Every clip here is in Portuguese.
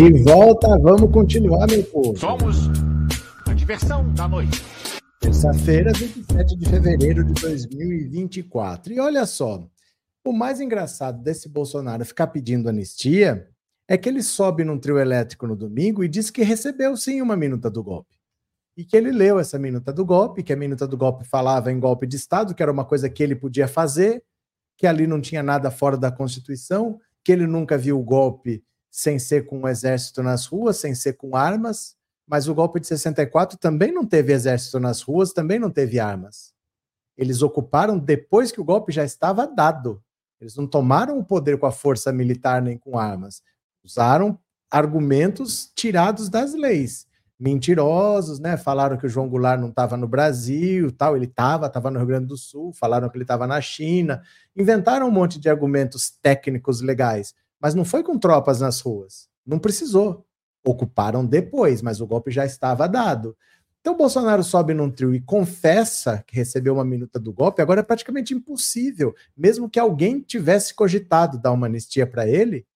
De volta, vamos continuar, meu povo. Somos a diversão da noite. Terça-feira, 27 de fevereiro de 2024. E olha só, o mais engraçado desse Bolsonaro ficar pedindo anistia é que ele sobe num trio elétrico no domingo e diz que recebeu sim uma minuta do golpe. E que ele leu essa minuta do golpe, que a minuta do golpe falava em golpe de Estado, que era uma coisa que ele podia fazer, que ali não tinha nada fora da Constituição, que ele nunca viu o golpe sem ser com o exército nas ruas, sem ser com armas, mas o golpe de 64 também não teve exército nas ruas, também não teve armas. Eles ocuparam depois que o golpe já estava dado. Eles não tomaram o poder com a força militar nem com armas. Usaram argumentos tirados das leis. Mentirosos, né? Falaram que o João Goulart não estava no Brasil, tal, ele estava, estava no Rio Grande do Sul, falaram que ele estava na China. Inventaram um monte de argumentos técnicos legais mas não foi com tropas nas ruas. Não precisou. Ocuparam depois, mas o golpe já estava dado. Então, Bolsonaro sobe num trio e confessa que recebeu uma minuta do golpe. Agora é praticamente impossível, mesmo que alguém tivesse cogitado dar uma anistia para ele.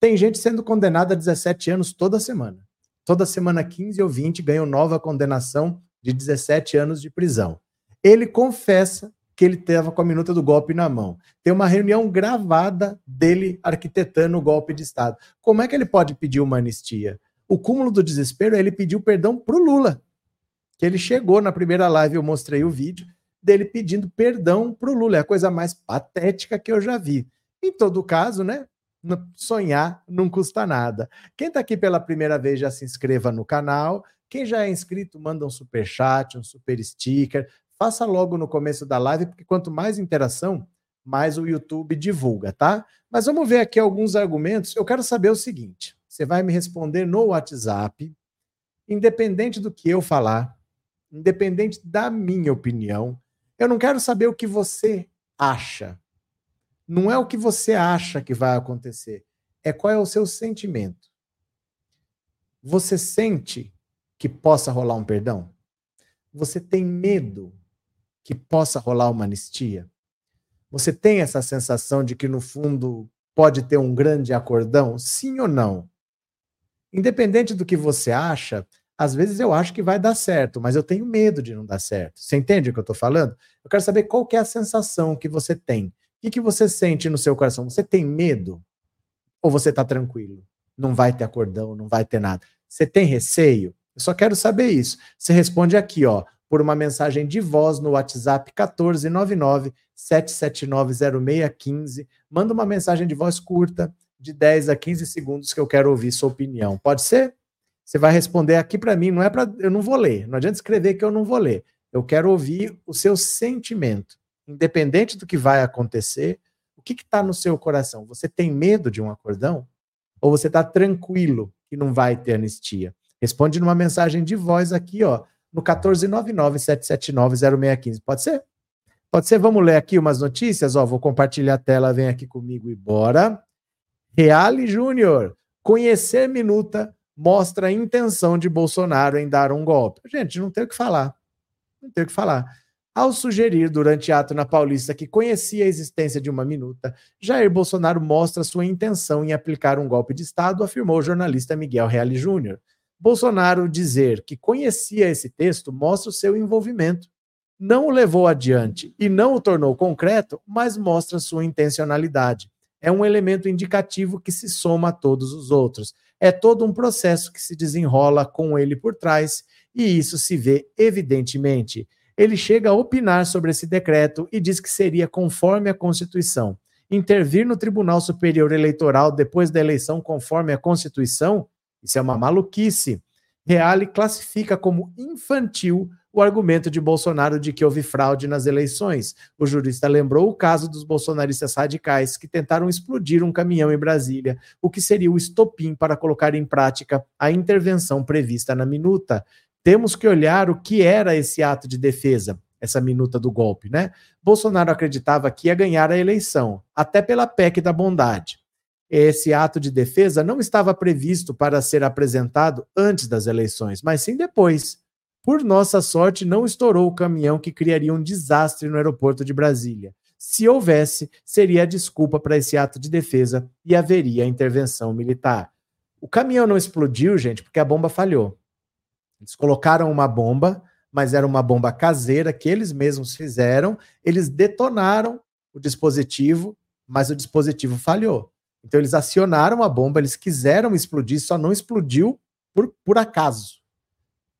Tem gente sendo condenada a 17 anos toda semana. Toda semana, 15 ou 20 ganham nova condenação de 17 anos de prisão. Ele confessa que ele estava com a minuta do golpe na mão. Tem uma reunião gravada dele arquitetando o golpe de Estado. Como é que ele pode pedir uma anistia? O cúmulo do desespero é ele pediu perdão para o Lula. Que ele chegou na primeira live, eu mostrei o vídeo dele pedindo perdão para o Lula. É a coisa mais patética que eu já vi. Em todo caso, né? Sonhar não custa nada. Quem está aqui pela primeira vez já se inscreva no canal. Quem já é inscrito, manda um super chat, um super sticker, faça logo no começo da live, porque quanto mais interação, mais o YouTube divulga, tá? Mas vamos ver aqui alguns argumentos. Eu quero saber o seguinte: você vai me responder no WhatsApp, independente do que eu falar, independente da minha opinião. Eu não quero saber o que você acha. Não é o que você acha que vai acontecer, é qual é o seu sentimento. Você sente que possa rolar um perdão? Você tem medo que possa rolar uma anistia? Você tem essa sensação de que, no fundo, pode ter um grande acordão? Sim ou não? Independente do que você acha, às vezes eu acho que vai dar certo, mas eu tenho medo de não dar certo. Você entende o que eu estou falando? Eu quero saber qual que é a sensação que você tem. O que, que você sente no seu coração? Você tem medo? Ou você está tranquilo? Não vai ter acordão, não vai ter nada. Você tem receio? Eu só quero saber isso. Você responde aqui, ó por uma mensagem de voz no WhatsApp 1499 7790615. Manda uma mensagem de voz curta, de 10 a 15 segundos, que eu quero ouvir sua opinião. Pode ser? Você vai responder aqui para mim, não é para eu não vou ler. Não adianta escrever que eu não vou ler. Eu quero ouvir o seu sentimento, independente do que vai acontecer. O que está no seu coração? Você tem medo de um acordão? Ou você está tranquilo que não vai ter anistia? Responde numa mensagem de voz aqui, ó, no 14997790615. Pode ser? Pode ser? Vamos ler aqui umas notícias? Ó, vou compartilhar a tela, vem aqui comigo e bora. Reale Júnior, conhecer minuta mostra a intenção de Bolsonaro em dar um golpe. Gente, não tem o que falar. Não tem o que falar. Ao sugerir durante ato na Paulista que conhecia a existência de uma minuta, Jair Bolsonaro mostra sua intenção em aplicar um golpe de Estado, afirmou o jornalista Miguel Reale Júnior. Bolsonaro dizer que conhecia esse texto mostra o seu envolvimento. Não o levou adiante e não o tornou concreto, mas mostra sua intencionalidade. É um elemento indicativo que se soma a todos os outros. É todo um processo que se desenrola com ele por trás, e isso se vê evidentemente. Ele chega a opinar sobre esse decreto e diz que seria conforme a Constituição. Intervir no Tribunal Superior Eleitoral depois da eleição conforme a Constituição isso é uma maluquice. Reale classifica como infantil o argumento de Bolsonaro de que houve fraude nas eleições. O jurista lembrou o caso dos bolsonaristas radicais que tentaram explodir um caminhão em Brasília, o que seria o estopim para colocar em prática a intervenção prevista na minuta. Temos que olhar o que era esse ato de defesa, essa minuta do golpe, né? Bolsonaro acreditava que ia ganhar a eleição, até pela PEC da bondade. Esse ato de defesa não estava previsto para ser apresentado antes das eleições, mas sim depois. Por nossa sorte, não estourou o caminhão que criaria um desastre no aeroporto de Brasília. Se houvesse, seria a desculpa para esse ato de defesa e haveria intervenção militar. O caminhão não explodiu, gente, porque a bomba falhou. Eles colocaram uma bomba, mas era uma bomba caseira que eles mesmos fizeram. Eles detonaram o dispositivo, mas o dispositivo falhou. Então eles acionaram a bomba, eles quiseram explodir, só não explodiu por, por acaso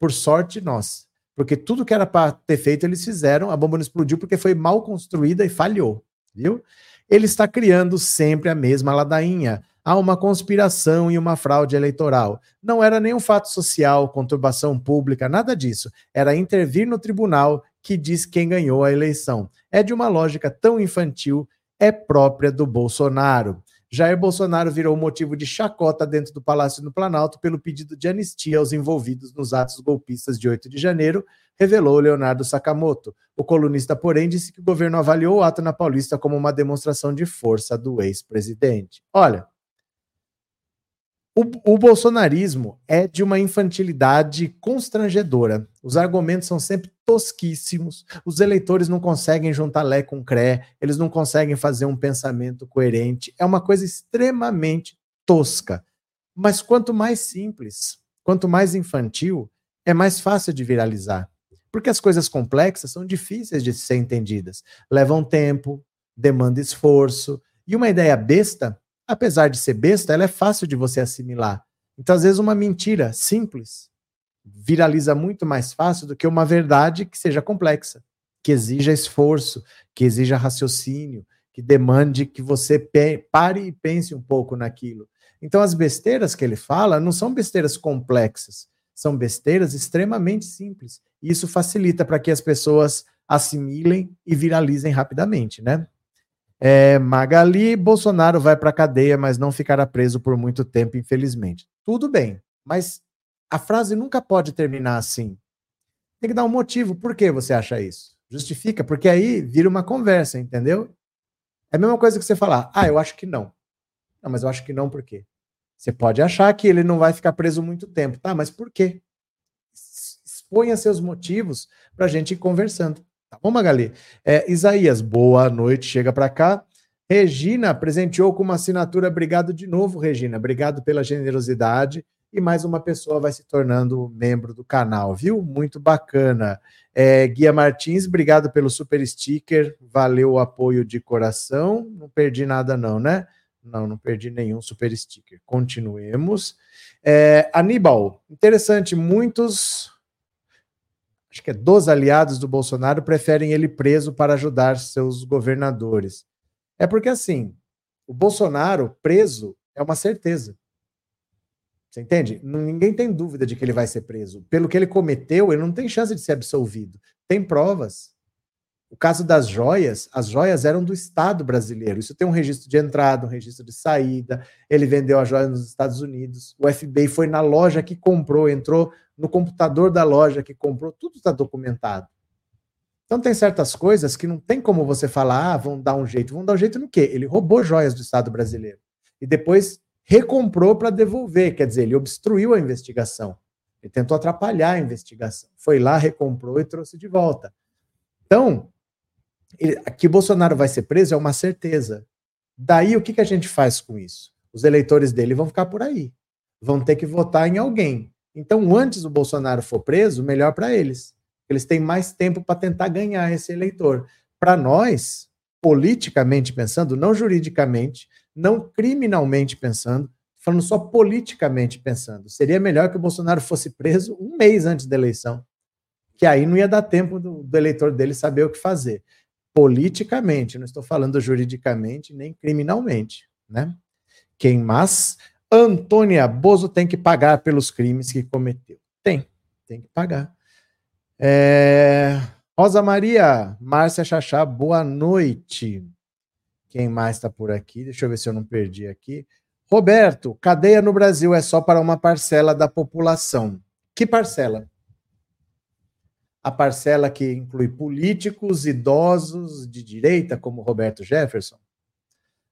por sorte nossa. Porque tudo que era para ter feito, eles fizeram, a bomba não explodiu porque foi mal construída e falhou, viu? Ele está criando sempre a mesma ladainha. Há uma conspiração e uma fraude eleitoral. Não era nenhum fato social, conturbação pública, nada disso. Era intervir no tribunal que diz quem ganhou a eleição. É de uma lógica tão infantil, é própria do Bolsonaro. Jair Bolsonaro virou motivo de chacota dentro do Palácio do Planalto pelo pedido de anistia aos envolvidos nos atos golpistas de 8 de janeiro, revelou Leonardo Sakamoto. O colunista, porém, disse que o governo avaliou o ato na Paulista como uma demonstração de força do ex-presidente. Olha, o, o, bolsonarismo é de uma infantilidade constrangedora. Os argumentos são sempre tosquíssimos. Os eleitores não conseguem juntar Lé com Cré, eles não conseguem fazer um pensamento coerente. É uma coisa extremamente tosca. Mas quanto mais simples, quanto mais infantil, é mais fácil de viralizar. Porque as coisas complexas são difíceis de ser entendidas. Levam tempo, demanda esforço. E uma ideia besta apesar de ser besta, ela é fácil de você assimilar. Então, às vezes, uma mentira simples viraliza muito mais fácil do que uma verdade que seja complexa, que exija esforço, que exija raciocínio, que demande que você pare e pense um pouco naquilo. Então, as besteiras que ele fala não são besteiras complexas, são besteiras extremamente simples. E isso facilita para que as pessoas assimilem e viralizem rapidamente, né? É, Magali, Bolsonaro vai para cadeia, mas não ficará preso por muito tempo, infelizmente. Tudo bem, mas a frase nunca pode terminar assim. Tem que dar um motivo. Por que você acha isso? Justifica, porque aí vira uma conversa, entendeu? É a mesma coisa que você falar, ah, eu acho que não. Não, mas eu acho que não por quê? Você pode achar que ele não vai ficar preso muito tempo. Tá, mas por quê? Exponha seus motivos para a gente ir conversando. Tá bom, Magali? É, Isaías, boa noite, chega para cá. Regina presenteou com uma assinatura. Obrigado de novo, Regina. Obrigado pela generosidade. E mais uma pessoa vai se tornando membro do canal, viu? Muito bacana. É, Guia Martins, obrigado pelo super sticker. Valeu o apoio de coração. Não perdi nada, não, né? Não, não perdi nenhum super sticker. Continuemos. É, Aníbal, interessante. Muitos acho que é dos aliados do Bolsonaro, preferem ele preso para ajudar seus governadores. É porque, assim, o Bolsonaro preso é uma certeza. Você entende? Ninguém tem dúvida de que ele vai ser preso. Pelo que ele cometeu, ele não tem chance de ser absolvido. Tem provas. O caso das joias, as joias eram do Estado brasileiro. Isso tem um registro de entrada, um registro de saída. Ele vendeu a joia nos Estados Unidos. O FBI foi na loja que comprou, entrou no computador da loja que comprou, tudo está documentado. Então tem certas coisas que não tem como você falar, ah, vão dar um jeito. Vão dar um jeito no quê? Ele roubou joias do Estado brasileiro. E depois recomprou para devolver, quer dizer, ele obstruiu a investigação. Ele tentou atrapalhar a investigação. Foi lá, recomprou e trouxe de volta. Então, ele, que Bolsonaro vai ser preso é uma certeza. Daí, o que, que a gente faz com isso? Os eleitores dele vão ficar por aí. Vão ter que votar em alguém. Então, antes o Bolsonaro for preso, melhor para eles. Eles têm mais tempo para tentar ganhar esse eleitor. Para nós, politicamente pensando, não juridicamente, não criminalmente pensando, falando só politicamente pensando, seria melhor que o Bolsonaro fosse preso um mês antes da eleição, que aí não ia dar tempo do, do eleitor dele saber o que fazer politicamente, não estou falando juridicamente nem criminalmente, né? Quem mais? Antônia Bozo tem que pagar pelos crimes que cometeu. tem que pagar. É... Rosa Maria, Márcia Chachá, boa noite. Quem mais está por aqui? Deixa eu ver se eu não perdi aqui. Roberto, cadeia no Brasil é só para uma parcela da população. Que parcela? A parcela que inclui políticos, idosos de direita, como Roberto Jefferson?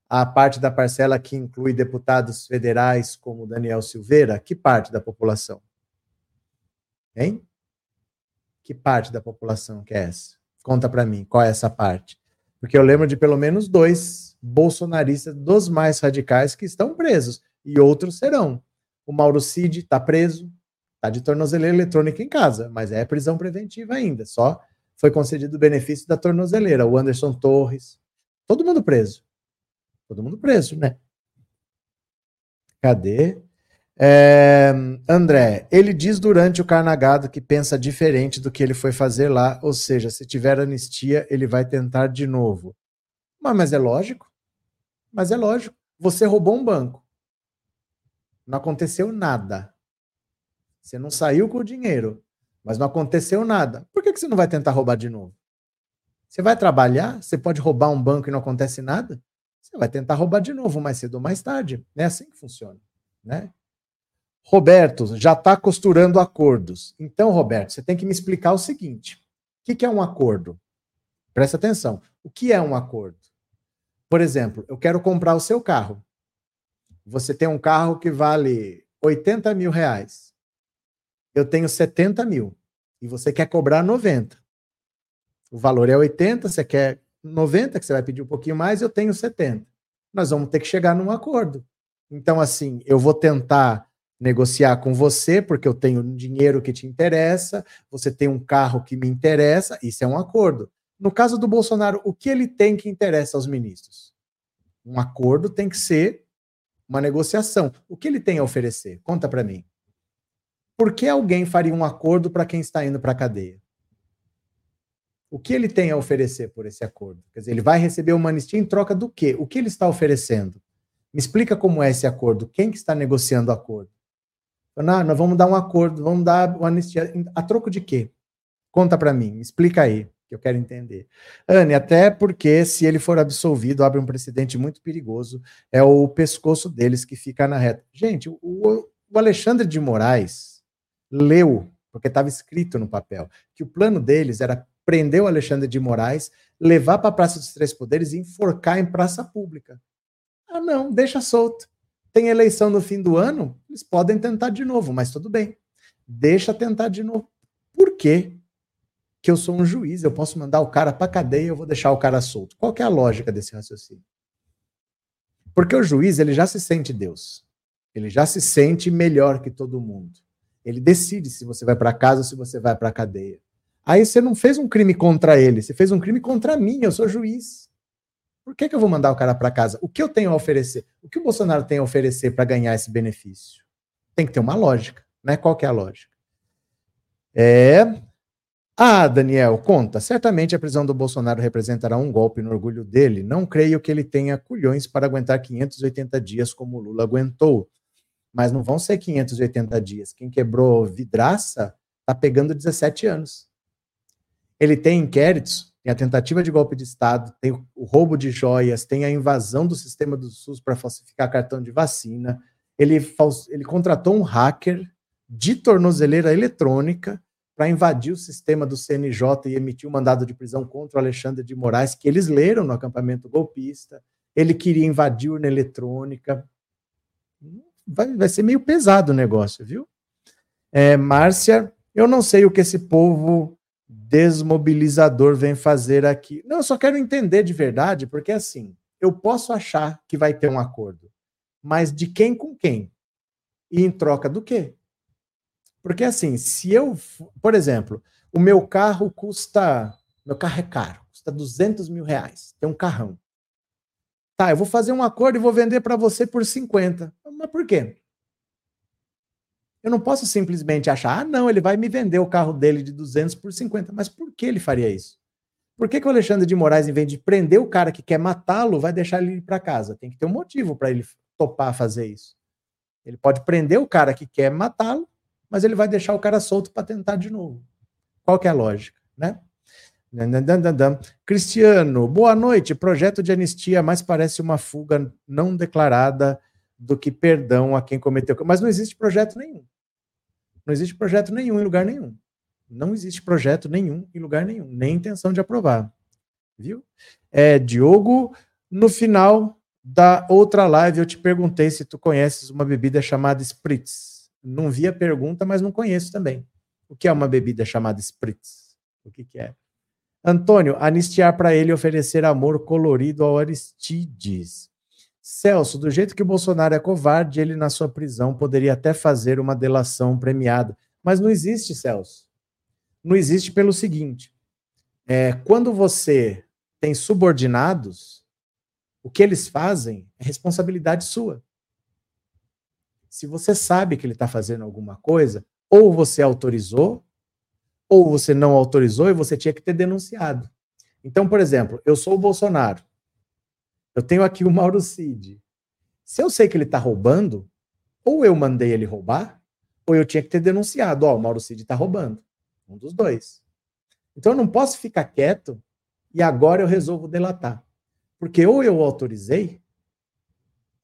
A parte da parcela que inclui deputados federais, como Daniel Silveira? Que parte da população? Hein? Que parte da população que é essa? Conta para mim, qual é essa parte? Porque eu lembro de pelo menos dois bolsonaristas dos mais radicais que estão presos e outros serão. O Mauro Cid está preso, está de tornozeleira eletrônica em casa, mas é prisão preventiva ainda. Só foi concedido o benefício da tornozeleira. O Anderson Torres, todo mundo preso. Todo mundo preso, né? Cadê? É, André, ele diz durante o carnagado que pensa diferente do que ele foi fazer lá, ou seja, se tiver anistia, ele vai tentar de novo. Mas, mas é lógico. Mas é lógico, você roubou um banco. Não aconteceu nada. Você não saiu com o dinheiro, mas não aconteceu nada. Por que, que você não vai tentar roubar de novo? Você vai trabalhar, você pode roubar um banco e não acontece nada? Você vai tentar roubar de novo mais cedo ou mais tarde. É assim que funciona, né? Roberto, já está costurando acordos. Então, Roberto, você tem que me explicar o seguinte: o que, que é um acordo? Presta atenção. O que é um acordo? Por exemplo, eu quero comprar o seu carro. Você tem um carro que vale 80 mil reais. Eu tenho 70 mil. E você quer cobrar 90. O valor é 80, você quer 90, que você vai pedir um pouquinho mais, eu tenho 70. Nós vamos ter que chegar num acordo. Então, assim, eu vou tentar negociar com você, porque eu tenho dinheiro que te interessa, você tem um carro que me interessa, isso é um acordo. No caso do Bolsonaro, o que ele tem que interessa aos ministros? Um acordo tem que ser uma negociação. O que ele tem a oferecer? Conta para mim. Por que alguém faria um acordo para quem está indo para a cadeia? O que ele tem a oferecer por esse acordo? Quer dizer, ele vai receber uma anistia em troca do quê? O que ele está oferecendo? Me explica como é esse acordo. Quem que está negociando o acordo? Não, nós vamos dar um acordo, vamos dar uma anistia. A troco de quê? Conta para mim, explica aí que eu quero entender. Anne, até porque se ele for absolvido, abre um precedente muito perigoso, é o pescoço deles que fica na reta. Gente, o, o Alexandre de Moraes leu, porque estava escrito no papel, que o plano deles era prender o Alexandre de Moraes, levar para a Praça dos Três Poderes e enforcar em praça pública. Ah, não, deixa solto. Tem eleição no fim do ano, eles podem tentar de novo, mas tudo bem. Deixa tentar de novo. Por quê? que eu sou um juiz, eu posso mandar o cara para cadeia, eu vou deixar o cara solto. Qual é a lógica desse raciocínio? Porque o juiz, ele já se sente Deus. Ele já se sente melhor que todo mundo. Ele decide se você vai para casa ou se você vai para cadeia. Aí você não fez um crime contra ele, você fez um crime contra mim, eu sou juiz. Por que, que eu vou mandar o cara para casa? O que eu tenho a oferecer? O que o Bolsonaro tem a oferecer para ganhar esse benefício? Tem que ter uma lógica, né? Qual que é a lógica? É, ah, Daniel, conta. Certamente a prisão do Bolsonaro representará um golpe no orgulho dele. Não creio que ele tenha culhões para aguentar 580 dias como o Lula aguentou. Mas não vão ser 580 dias. Quem quebrou vidraça está pegando 17 anos. Ele tem inquéritos, tem a tentativa de golpe de Estado, tem o roubo de joias, tem a invasão do sistema do SUS para falsificar cartão de vacina. Ele, ele contratou um hacker de tornozeleira eletrônica para invadir o sistema do CNJ e emitir um mandado de prisão contra o Alexandre de Moraes, que eles leram no acampamento golpista. Ele queria invadir urna eletrônica. Vai, vai ser meio pesado o negócio, viu? É, Márcia, eu não sei o que esse povo desmobilizador vem fazer aqui. Não, eu só quero entender de verdade, porque assim, eu posso achar que vai ter um acordo, mas de quem com quem? E em troca do quê? Porque assim, se eu, por exemplo, o meu carro custa, meu carro é caro, custa 200 mil reais, tem um carrão. Tá, eu vou fazer um acordo e vou vender para você por 50. Mas por quê? Eu não posso simplesmente achar, ah, não, ele vai me vender o carro dele de 200 por 50. Mas por que ele faria isso? Por que, que o Alexandre de Moraes, em vez de prender o cara que quer matá-lo, vai deixar ele ir para casa? Tem que ter um motivo para ele topar fazer isso. Ele pode prender o cara que quer matá-lo mas ele vai deixar o cara solto para tentar de novo. Qual que é a lógica, né? Cristiano, boa noite. Projeto de anistia mais parece uma fuga não declarada do que perdão a quem cometeu. Mas não existe projeto nenhum. Não existe projeto nenhum em lugar nenhum. Não existe projeto nenhum em lugar nenhum, nem intenção de aprovar. Viu? É, Diogo, no final da outra live eu te perguntei se tu conheces uma bebida chamada Spritz. Não vi a pergunta, mas não conheço também. O que é uma bebida chamada Spritz? O que, que é? Antônio, anistiar para ele oferecer amor colorido ao Aristides. Celso, do jeito que o Bolsonaro é covarde, ele na sua prisão poderia até fazer uma delação premiada. Mas não existe, Celso. Não existe pelo seguinte: é, quando você tem subordinados, o que eles fazem é responsabilidade sua. Se você sabe que ele está fazendo alguma coisa, ou você autorizou, ou você não autorizou e você tinha que ter denunciado. Então, por exemplo, eu sou o Bolsonaro. Eu tenho aqui o Mauro Cid. Se eu sei que ele está roubando, ou eu mandei ele roubar, ou eu tinha que ter denunciado. Ó, oh, o Mauro Cid está roubando. Um dos dois. Então eu não posso ficar quieto e agora eu resolvo delatar. Porque ou eu autorizei,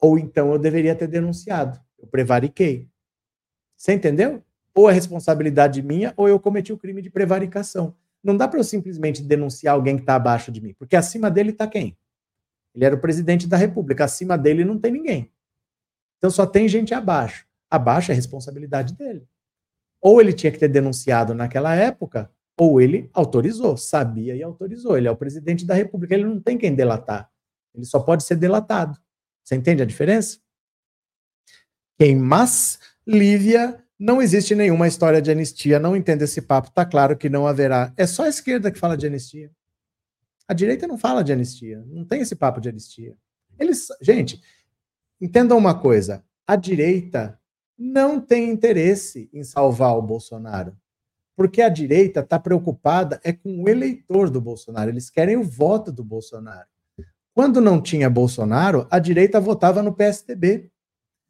ou então eu deveria ter denunciado. Eu prevariquei. Você entendeu? Ou é responsabilidade minha, ou eu cometi o crime de prevaricação. Não dá para eu simplesmente denunciar alguém que está abaixo de mim, porque acima dele está quem? Ele era o presidente da República, acima dele não tem ninguém. Então só tem gente abaixo. Abaixo é responsabilidade dele. Ou ele tinha que ter denunciado naquela época, ou ele autorizou, sabia e autorizou. Ele é o presidente da República, ele não tem quem delatar. Ele só pode ser delatado. Você entende a diferença? Quem mas Lívia não existe nenhuma história de anistia, não entendo esse papo, tá claro que não haverá. É só a esquerda que fala de anistia. A direita não fala de anistia, não tem esse papo de anistia. Eles, gente, entendam uma coisa, a direita não tem interesse em salvar o Bolsonaro. Porque a direita está preocupada é com o eleitor do Bolsonaro, eles querem o voto do Bolsonaro. Quando não tinha Bolsonaro, a direita votava no PSDB,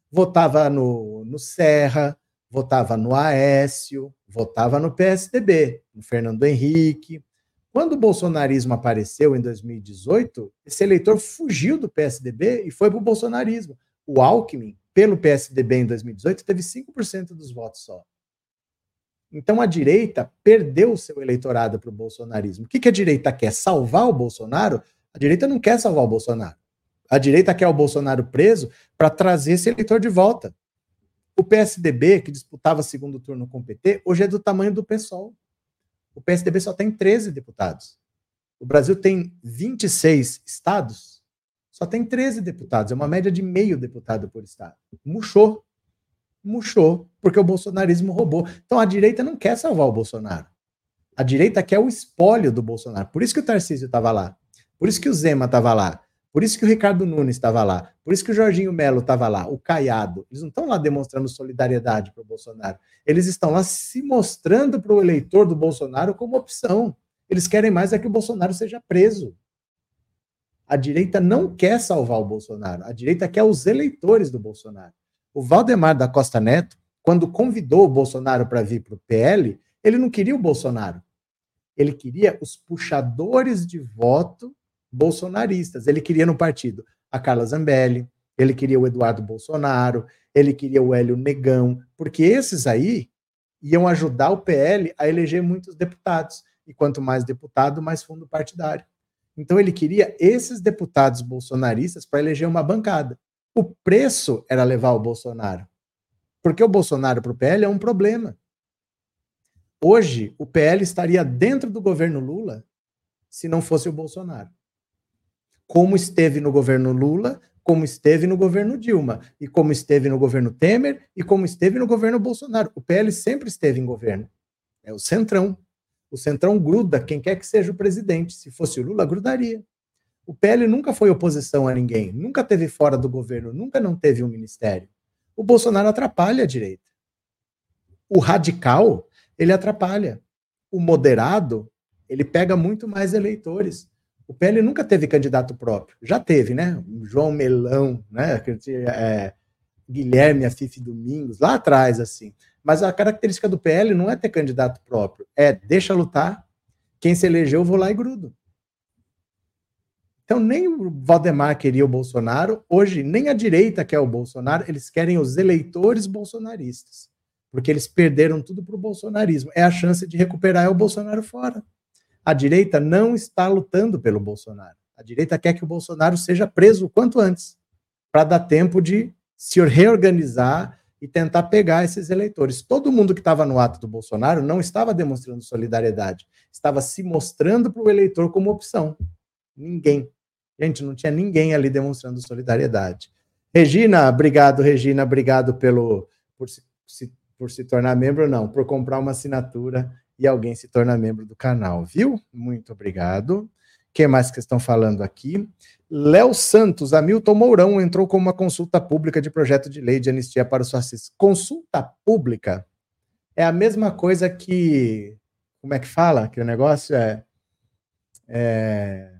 votava no, no Serra, votava no Aécio, votava no PSDB, no Fernando Henrique. Quando o bolsonarismo apareceu em 2018, esse eleitor fugiu do PSDB e foi para o bolsonarismo. O Alckmin, pelo PSDB em 2018, teve 5% dos votos só. Então a direita perdeu seu eleitorado para o bolsonarismo. O que, que a direita quer? Salvar o Bolsonaro? A direita não quer salvar o Bolsonaro. A direita quer o Bolsonaro preso para trazer esse eleitor de volta. O PSDB, que disputava segundo turno com o PT, hoje é do tamanho do PSOL. O PSDB só tem 13 deputados. O Brasil tem 26 estados, só tem 13 deputados. É uma média de meio deputado por estado. Murchou. Murchou, porque o bolsonarismo roubou. Então a direita não quer salvar o Bolsonaro. A direita quer o espólio do Bolsonaro. Por isso que o Tarcísio estava lá. Por isso que o Zema estava lá. Por isso que o Ricardo Nunes estava lá. Por isso que o Jorginho Melo estava lá, o Caiado. Eles não estão lá demonstrando solidariedade para o Bolsonaro. Eles estão lá se mostrando para o eleitor do Bolsonaro como opção. Eles querem mais é que o Bolsonaro seja preso. A direita não quer salvar o Bolsonaro. A direita quer os eleitores do Bolsonaro. O Valdemar da Costa Neto, quando convidou o Bolsonaro para vir para o PL, ele não queria o Bolsonaro. Ele queria os puxadores de voto bolsonaristas. Ele queria no partido a Carla Zambelli, ele queria o Eduardo Bolsonaro, ele queria o Hélio Negão, porque esses aí iam ajudar o PL a eleger muitos deputados. E quanto mais deputado, mais fundo partidário. Então ele queria esses deputados bolsonaristas para eleger uma bancada. O preço era levar o Bolsonaro. Porque o Bolsonaro para o PL é um problema. Hoje, o PL estaria dentro do governo Lula se não fosse o Bolsonaro como esteve no governo Lula, como esteve no governo Dilma, e como esteve no governo Temer, e como esteve no governo Bolsonaro. O PL sempre esteve em governo. É o centrão. O centrão gruda quem quer que seja o presidente. Se fosse o Lula, grudaria. O PL nunca foi oposição a ninguém, nunca teve fora do governo, nunca não teve um ministério. O Bolsonaro atrapalha a direita. O radical, ele atrapalha. O moderado, ele pega muito mais eleitores. O PL nunca teve candidato próprio. Já teve, né? João Melão, né? É, Guilherme Afife Domingos, lá atrás, assim. Mas a característica do PL não é ter candidato próprio, é deixa lutar, quem se elegeu, eu vou lá e grudo. Então, nem o Valdemar queria o Bolsonaro, hoje, nem a direita quer o Bolsonaro, eles querem os eleitores bolsonaristas, porque eles perderam tudo para o bolsonarismo. É a chance de recuperar o Bolsonaro fora. A direita não está lutando pelo Bolsonaro. A direita quer que o Bolsonaro seja preso o quanto antes, para dar tempo de se reorganizar e tentar pegar esses eleitores. Todo mundo que estava no ato do Bolsonaro não estava demonstrando solidariedade, estava se mostrando para o eleitor como opção. Ninguém. Gente, não tinha ninguém ali demonstrando solidariedade. Regina, obrigado, Regina, obrigado pelo por se, por se tornar membro, não, por comprar uma assinatura e alguém se torna membro do canal, viu? Muito obrigado. O que mais que estão falando aqui? Léo Santos, Hamilton Mourão entrou com uma consulta pública de projeto de lei de anistia para os fascistas. Consulta pública é a mesma coisa que. Como é que fala? Que o negócio é, é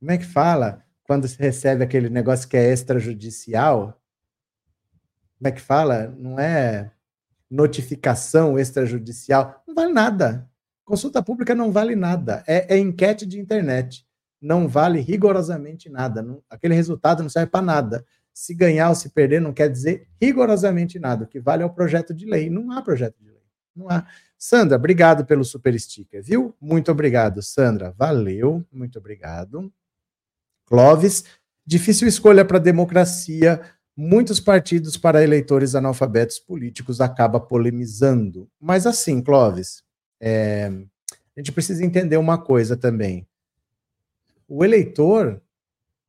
como é que fala quando se recebe aquele negócio que é extrajudicial? Como é que fala? Não é notificação extrajudicial? Não vale nada. Consulta pública não vale nada. É, é enquete de internet. Não vale rigorosamente nada. Não, aquele resultado não serve para nada. Se ganhar ou se perder não quer dizer rigorosamente nada. O que vale é o projeto de lei. Não há projeto de lei. Não há. Sandra, obrigado pelo super sticker, viu? Muito obrigado, Sandra. Valeu. Muito obrigado. Clóvis, difícil escolha para a democracia, muitos partidos para eleitores analfabetos políticos acaba polemizando. Mas assim, Clóvis, é, a gente precisa entender uma coisa também. O eleitor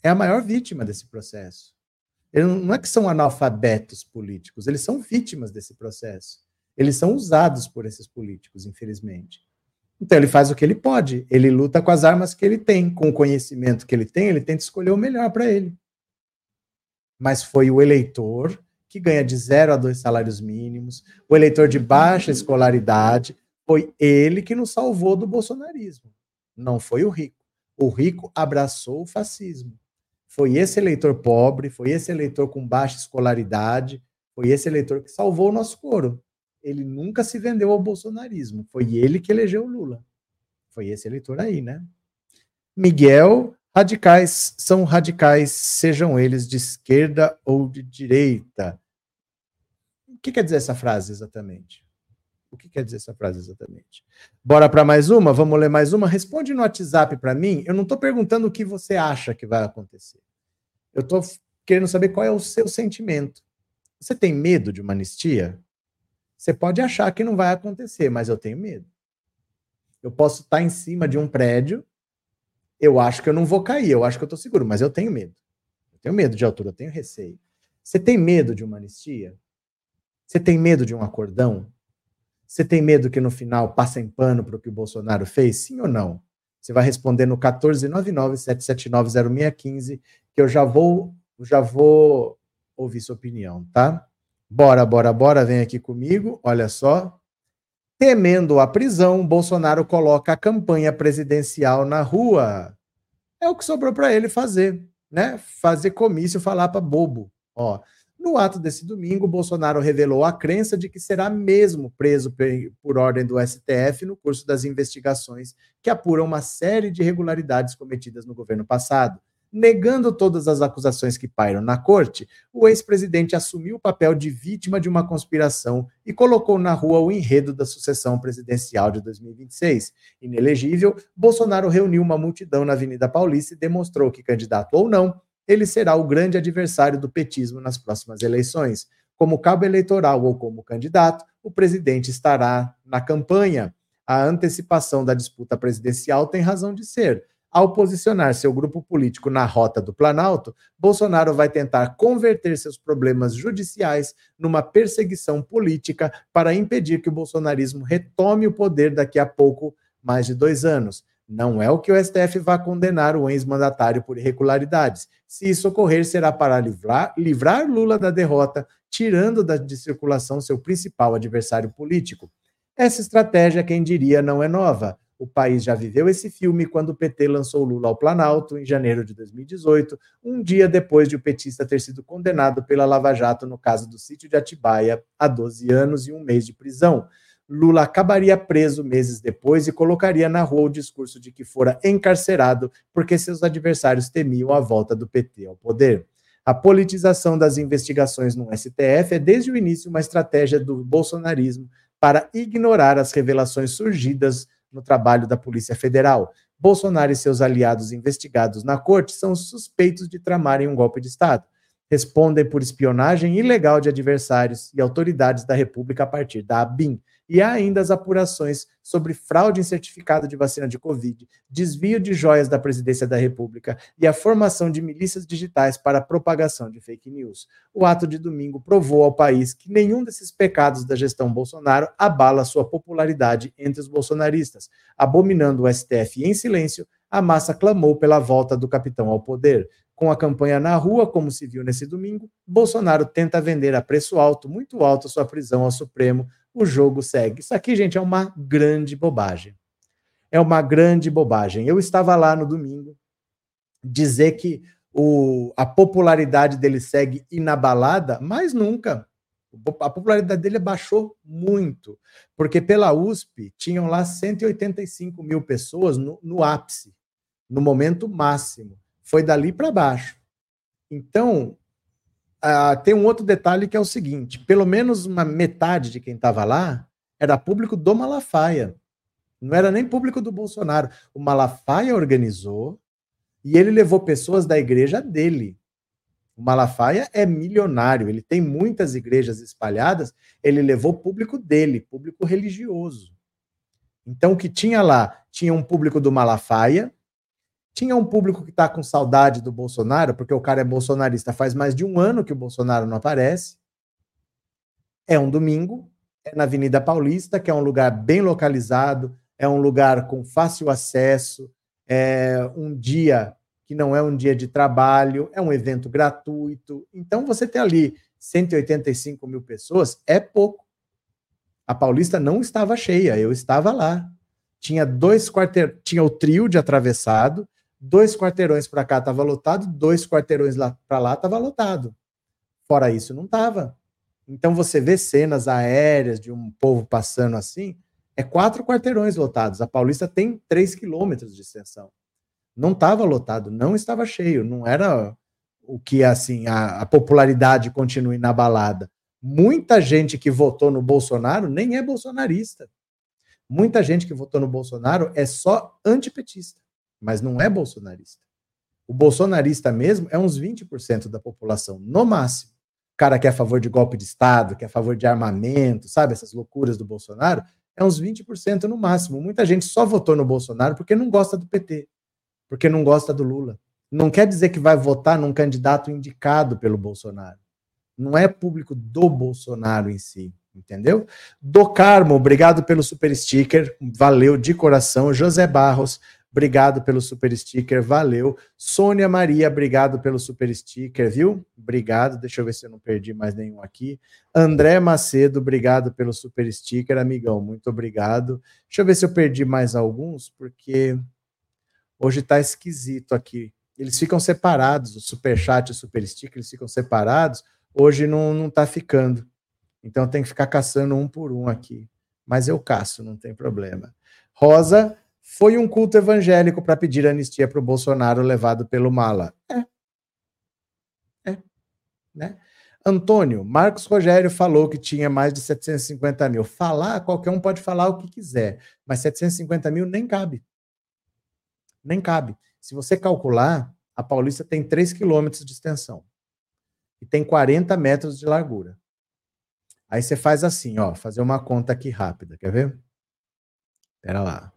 é a maior vítima desse processo. Ele não é que são analfabetos políticos, eles são vítimas desse processo. Eles são usados por esses políticos, infelizmente. Então ele faz o que ele pode, ele luta com as armas que ele tem, com o conhecimento que ele tem, ele tenta escolher o melhor para ele. Mas foi o eleitor que ganha de zero a dois salários mínimos, o eleitor de baixa escolaridade, foi ele que nos salvou do bolsonarismo. Não foi o rico. O rico abraçou o fascismo. Foi esse eleitor pobre, foi esse eleitor com baixa escolaridade, foi esse eleitor que salvou o nosso coro ele nunca se vendeu ao bolsonarismo. Foi ele que elegeu o Lula. Foi esse eleitor aí, né? Miguel, radicais são radicais, sejam eles de esquerda ou de direita. O que quer dizer essa frase exatamente? O que quer dizer essa frase exatamente? Bora para mais uma? Vamos ler mais uma? Responde no WhatsApp para mim. Eu não estou perguntando o que você acha que vai acontecer. Eu estou querendo saber qual é o seu sentimento. Você tem medo de uma anistia? Você pode achar que não vai acontecer, mas eu tenho medo. Eu posso estar em cima de um prédio, eu acho que eu não vou cair, eu acho que eu estou seguro, mas eu tenho medo. Eu tenho medo de altura, eu tenho receio. Você tem medo de uma anistia? Você tem medo de um acordão? Você tem medo que no final passem pano para o que o Bolsonaro fez? Sim ou não? Você vai responder no 14997790615, que eu já vou, já vou ouvir sua opinião, tá? Bora, bora, bora, vem aqui comigo. Olha só. Temendo a prisão, Bolsonaro coloca a campanha presidencial na rua. É o que sobrou para ele fazer, né? Fazer comício, falar para bobo. Ó, no ato desse domingo, Bolsonaro revelou a crença de que será mesmo preso por ordem do STF no curso das investigações que apuram uma série de irregularidades cometidas no governo passado. Negando todas as acusações que pairam na corte, o ex-presidente assumiu o papel de vítima de uma conspiração e colocou na rua o enredo da sucessão presidencial de 2026. Inelegível, Bolsonaro reuniu uma multidão na Avenida Paulista e demonstrou que, candidato ou não, ele será o grande adversário do petismo nas próximas eleições. Como cabo eleitoral ou como candidato, o presidente estará na campanha. A antecipação da disputa presidencial tem razão de ser. Ao posicionar seu grupo político na rota do Planalto, Bolsonaro vai tentar converter seus problemas judiciais numa perseguição política para impedir que o bolsonarismo retome o poder daqui a pouco mais de dois anos. Não é o que o STF vai condenar o ex-mandatário por irregularidades. Se isso ocorrer, será para livrar, livrar Lula da derrota, tirando da, de circulação seu principal adversário político. Essa estratégia, quem diria, não é nova. O país já viveu esse filme quando o PT lançou Lula ao Planalto, em janeiro de 2018, um dia depois de o petista ter sido condenado pela Lava Jato no caso do sítio de Atibaia, a 12 anos e um mês de prisão. Lula acabaria preso meses depois e colocaria na rua o discurso de que fora encarcerado porque seus adversários temiam a volta do PT ao poder. A politização das investigações no STF é desde o início uma estratégia do bolsonarismo para ignorar as revelações surgidas no trabalho da Polícia Federal. Bolsonaro e seus aliados investigados na corte são suspeitos de tramarem um golpe de Estado. Respondem por espionagem ilegal de adversários e autoridades da República a partir da ABIN e há ainda as apurações sobre fraude em certificado de vacina de Covid, desvio de joias da presidência da República e a formação de milícias digitais para a propagação de fake news. O ato de domingo provou ao país que nenhum desses pecados da gestão Bolsonaro abala sua popularidade entre os bolsonaristas. Abominando o STF em silêncio, a massa clamou pela volta do capitão ao poder. Com a campanha na rua, como se viu nesse domingo, Bolsonaro tenta vender a preço alto, muito alto, sua prisão ao Supremo o jogo segue. Isso aqui, gente, é uma grande bobagem. É uma grande bobagem. Eu estava lá no domingo dizer que o, a popularidade dele segue inabalada, mas nunca. A popularidade dele baixou muito, porque pela USP tinham lá 185 mil pessoas no, no ápice, no momento máximo. Foi dali para baixo. Então, ah, tem um outro detalhe que é o seguinte: pelo menos uma metade de quem estava lá era público do Malafaia. Não era nem público do Bolsonaro. O Malafaia organizou e ele levou pessoas da igreja dele. O Malafaia é milionário, ele tem muitas igrejas espalhadas, ele levou público dele, público religioso. Então, o que tinha lá? Tinha um público do Malafaia, tinha um público que está com saudade do Bolsonaro, porque o cara é bolsonarista faz mais de um ano que o Bolsonaro não aparece. É um domingo, é na Avenida Paulista, que é um lugar bem localizado, é um lugar com fácil acesso, é um dia que não é um dia de trabalho, é um evento gratuito. Então, você tem ali 185 mil pessoas, é pouco. A Paulista não estava cheia, eu estava lá. Tinha dois quarteirões, tinha o trio de atravessado, dois quarteirões para cá estava lotado, dois quarteirões lá para lá estava lotado. Fora isso, não estava. Então você vê cenas aéreas de um povo passando assim, é quatro quarteirões lotados. A Paulista tem três quilômetros de extensão. Não estava lotado, não estava cheio, não era o que assim a, a popularidade continue inabalada. Muita gente que votou no Bolsonaro nem é bolsonarista. Muita gente que votou no Bolsonaro é só antipetista mas não é bolsonarista. O bolsonarista mesmo é uns 20% da população, no máximo. O cara que é a favor de golpe de Estado, que é a favor de armamento, sabe? Essas loucuras do Bolsonaro, é uns 20% no máximo. Muita gente só votou no Bolsonaro porque não gosta do PT, porque não gosta do Lula. Não quer dizer que vai votar num candidato indicado pelo Bolsonaro. Não é público do Bolsonaro em si, entendeu? Do Carmo, obrigado pelo super sticker, valeu de coração. José Barros, Obrigado pelo super sticker, valeu. Sônia Maria, obrigado pelo super sticker, viu? Obrigado. Deixa eu ver se eu não perdi mais nenhum aqui. André Macedo, obrigado pelo super sticker, amigão. Muito obrigado. Deixa eu ver se eu perdi mais alguns, porque hoje tá esquisito aqui. Eles ficam separados, o super chat e o super sticker, eles ficam separados. Hoje não, não tá ficando. Então tem que ficar caçando um por um aqui. Mas eu caço, não tem problema. Rosa, foi um culto evangélico para pedir anistia para o Bolsonaro levado pelo Mala. É. É. Né? Antônio, Marcos Rogério falou que tinha mais de 750 mil. Falar, qualquer um pode falar o que quiser, mas 750 mil nem cabe. Nem cabe. Se você calcular, a Paulista tem 3 quilômetros de extensão e tem 40 metros de largura. Aí você faz assim, ó, fazer uma conta aqui rápida, quer ver? Espera lá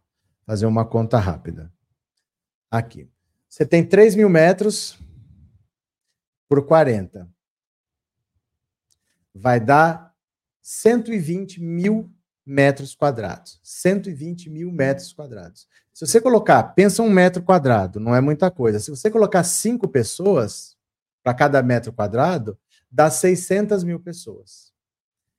fazer uma conta rápida. Aqui. Você tem 3 mil metros por 40. Vai dar 120 mil metros quadrados. 120 mil metros quadrados. Se você colocar, pensa um metro quadrado, não é muita coisa. Se você colocar cinco pessoas para cada metro quadrado, dá 600 mil pessoas.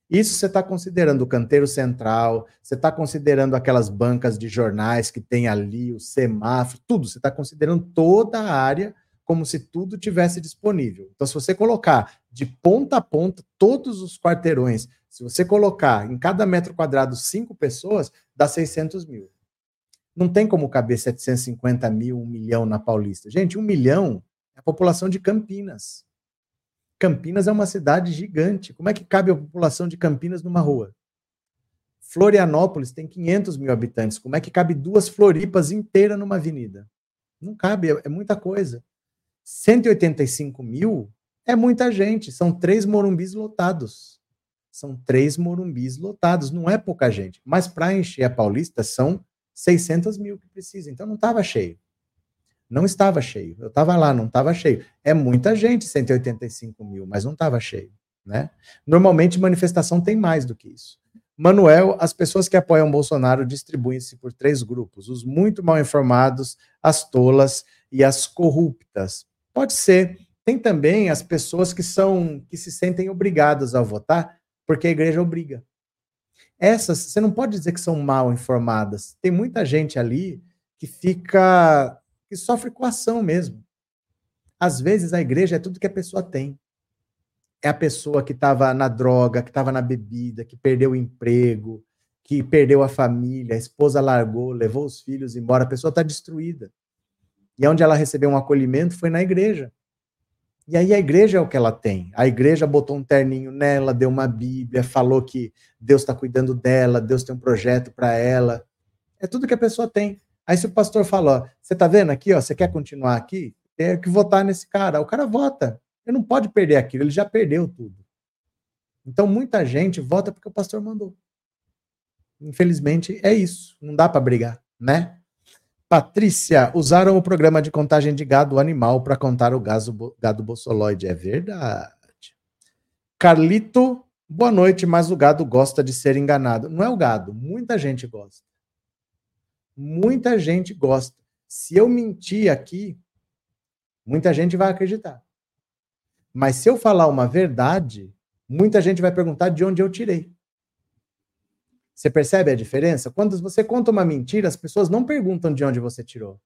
Isso você está considerando o canteiro central, você está considerando aquelas bancas de jornais que tem ali, o semáforo, tudo. Você está considerando toda a área como se tudo tivesse disponível. Então, se você colocar de ponta a ponta todos os quarteirões, se você colocar em cada metro quadrado cinco pessoas, dá 600 mil. Não tem como caber 750 mil, um milhão na Paulista. Gente, um milhão é a população de Campinas. Campinas é uma cidade gigante. Como é que cabe a população de Campinas numa rua? Florianópolis tem 500 mil habitantes. Como é que cabe duas Floripas inteiras numa avenida? Não cabe, é, muita coisa. 185 mil é muita gente. São três morumbis lotados. São três morumbis lotados. Não é pouca gente. Mas para encher a Paulista são 600 mil que precisa. Então não estava cheio. Não estava cheio. Eu estava lá, não estava cheio. É muita gente, 185 mil, mas não estava cheio. Né? Normalmente, manifestação tem mais do que isso. Manuel, as pessoas que apoiam Bolsonaro distribuem-se por três grupos: os muito mal informados, as tolas e as corruptas. Pode ser. Tem também as pessoas que são que se sentem obrigadas a votar porque a igreja obriga. Essas, você não pode dizer que são mal informadas. Tem muita gente ali que fica que sofre coação mesmo. Às vezes a igreja é tudo que a pessoa tem. É a pessoa que estava na droga, que estava na bebida, que perdeu o emprego, que perdeu a família, a esposa largou, levou os filhos embora, a pessoa está destruída. E onde ela recebeu um acolhimento foi na igreja. E aí a igreja é o que ela tem. A igreja botou um terninho nela, deu uma Bíblia, falou que Deus está cuidando dela, Deus tem um projeto para ela. É tudo que a pessoa tem. Aí se o pastor fala, ó, você tá vendo aqui, ó, você quer continuar aqui? Tem que votar nesse cara. O cara vota. Ele não pode perder aquilo, ele já perdeu tudo. Então muita gente vota porque o pastor mandou. Infelizmente é isso, não dá para brigar, né? Patrícia, usaram o programa de contagem de gado animal para contar o gado, gado bossoloide. É verdade. Carlito, boa noite, mas o gado gosta de ser enganado. Não é o gado, muita gente gosta. Muita gente gosta. Se eu mentir aqui, muita gente vai acreditar. Mas se eu falar uma verdade, muita gente vai perguntar de onde eu tirei. Você percebe a diferença? Quando você conta uma mentira, as pessoas não perguntam de onde você tirou.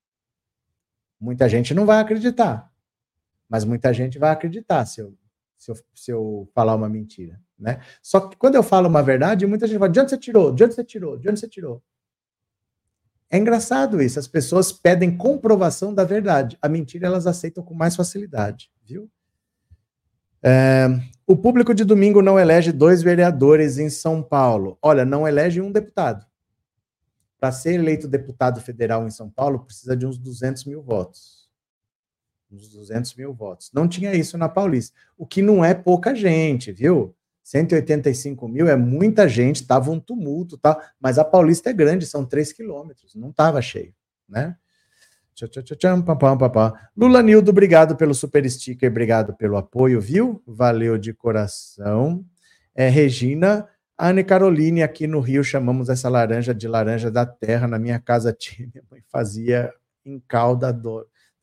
Muita gente não vai acreditar. Mas muita gente vai acreditar se eu, se eu, se eu falar uma mentira. Né? Só que quando eu falo uma verdade, muita gente fala: de onde você tirou? De onde você tirou? De onde você tirou? É engraçado isso, as pessoas pedem comprovação da verdade. A mentira elas aceitam com mais facilidade, viu? É, o público de domingo não elege dois vereadores em São Paulo. Olha, não elege um deputado. Para ser eleito deputado federal em São Paulo, precisa de uns 200 mil votos. Uns 200 mil votos. Não tinha isso na Paulista. O que não é pouca gente, viu? 185 mil é muita gente, estava um tumulto, tá? mas a Paulista é grande, são 3 quilômetros, não estava cheio, né? Lula Nildo, obrigado pelo super sticker, obrigado pelo apoio, viu? Valeu de coração. É, Regina, Anne Caroline, aqui no Rio, chamamos essa laranja de laranja da terra. Na minha casa tinha, minha mãe fazia em calda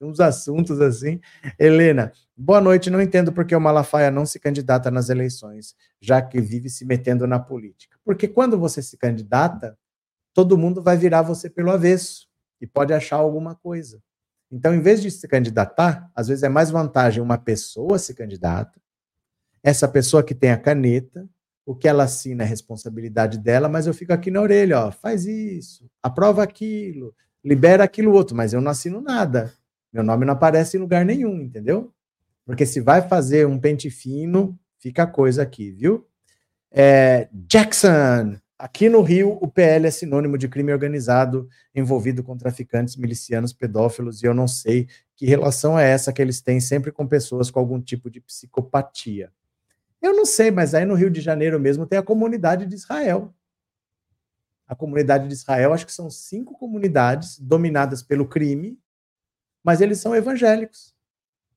uns assuntos assim. Helena, boa noite. Não entendo por que o Malafaia não se candidata nas eleições, já que vive se metendo na política. Porque quando você se candidata, todo mundo vai virar você pelo avesso e pode achar alguma coisa. Então, em vez de se candidatar, às vezes é mais vantagem uma pessoa se candidata, essa pessoa que tem a caneta, o que ela assina é responsabilidade dela, mas eu fico aqui na orelha, ó, faz isso, aprova aquilo, libera aquilo outro, mas eu não assino nada. Meu nome não aparece em lugar nenhum, entendeu? Porque se vai fazer um pente fino, fica a coisa aqui, viu? É, Jackson, aqui no Rio, o PL é sinônimo de crime organizado envolvido com traficantes, milicianos, pedófilos, e eu não sei que relação é essa que eles têm sempre com pessoas com algum tipo de psicopatia. Eu não sei, mas aí no Rio de Janeiro mesmo tem a comunidade de Israel. A comunidade de Israel, acho que são cinco comunidades dominadas pelo crime, mas eles são evangélicos.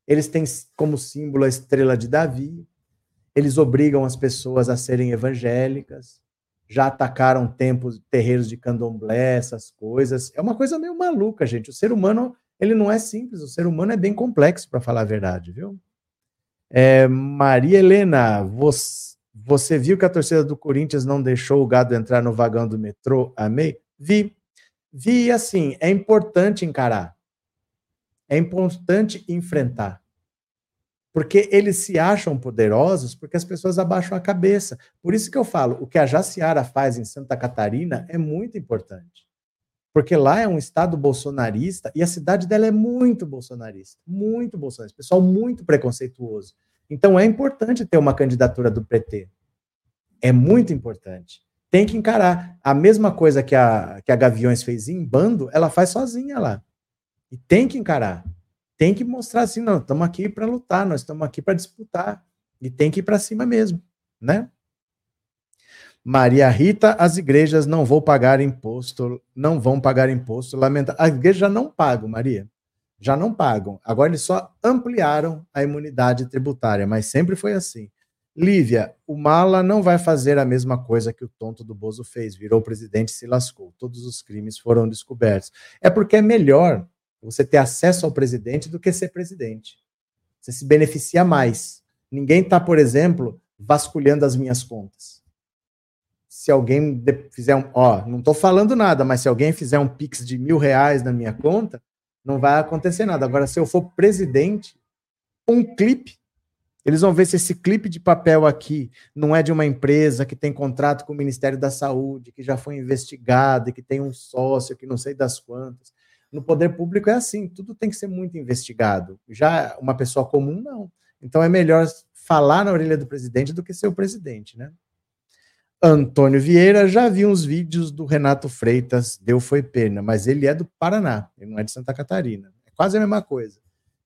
Eles têm como símbolo a estrela de Davi, eles obrigam as pessoas a serem evangélicas, já atacaram tempos, terreiros de candomblé, essas coisas. É uma coisa meio maluca, gente. O ser humano, ele não é simples, o ser humano é bem complexo, para falar a verdade, viu? É, Maria Helena, você, Você viu que a torcida do Corinthians não deixou o gado entrar no vagão do metrô? Amei? Vi. Vi assim, é importante encarar. É importante enfrentar. Porque eles se acham poderosos porque as pessoas abaixam a cabeça. Por isso que eu falo, o que a Jaciara faz em Santa Catarina é muito importante. Porque lá é um estado bolsonarista e a cidade dela é muito bolsonarista, muito bolsonarista, pessoal muito preconceituoso. Então é importante ter uma candidatura do PT. É muito importante. Tem que encarar. A mesma coisa que a, que a Gaviões fez em bando, ela faz sozinha lá. E tem que encarar. Tem que mostrar assim, não, estamos aqui para lutar, nós estamos aqui para disputar. E tem que ir para cima mesmo, né? Maria Rita, as igrejas não vão pagar imposto, não vão pagar imposto, lamenta. As igrejas já não pagam, Maria. Já não pagam. Agora eles só ampliaram a imunidade tributária, mas sempre foi assim. Lívia, o Mala não vai fazer a mesma coisa que o tonto do Bozo fez, virou presidente e se lascou. Todos os crimes foram descobertos. É porque é melhor você ter acesso ao presidente do que ser presidente. Você se beneficia mais. Ninguém está, por exemplo, vasculhando as minhas contas. Se alguém fizer um. Ó, não estou falando nada, mas se alguém fizer um pix de mil reais na minha conta, não vai acontecer nada. Agora, se eu for presidente, um clipe, eles vão ver se esse clipe de papel aqui não é de uma empresa que tem contrato com o Ministério da Saúde, que já foi investigado e que tem um sócio que não sei das quantas. No poder público é assim, tudo tem que ser muito investigado. Já uma pessoa comum, não. Então é melhor falar na orelha do presidente do que ser o presidente, né? Antônio Vieira, já vi uns vídeos do Renato Freitas, deu foi pena, mas ele é do Paraná, ele não é de Santa Catarina. É quase a mesma coisa.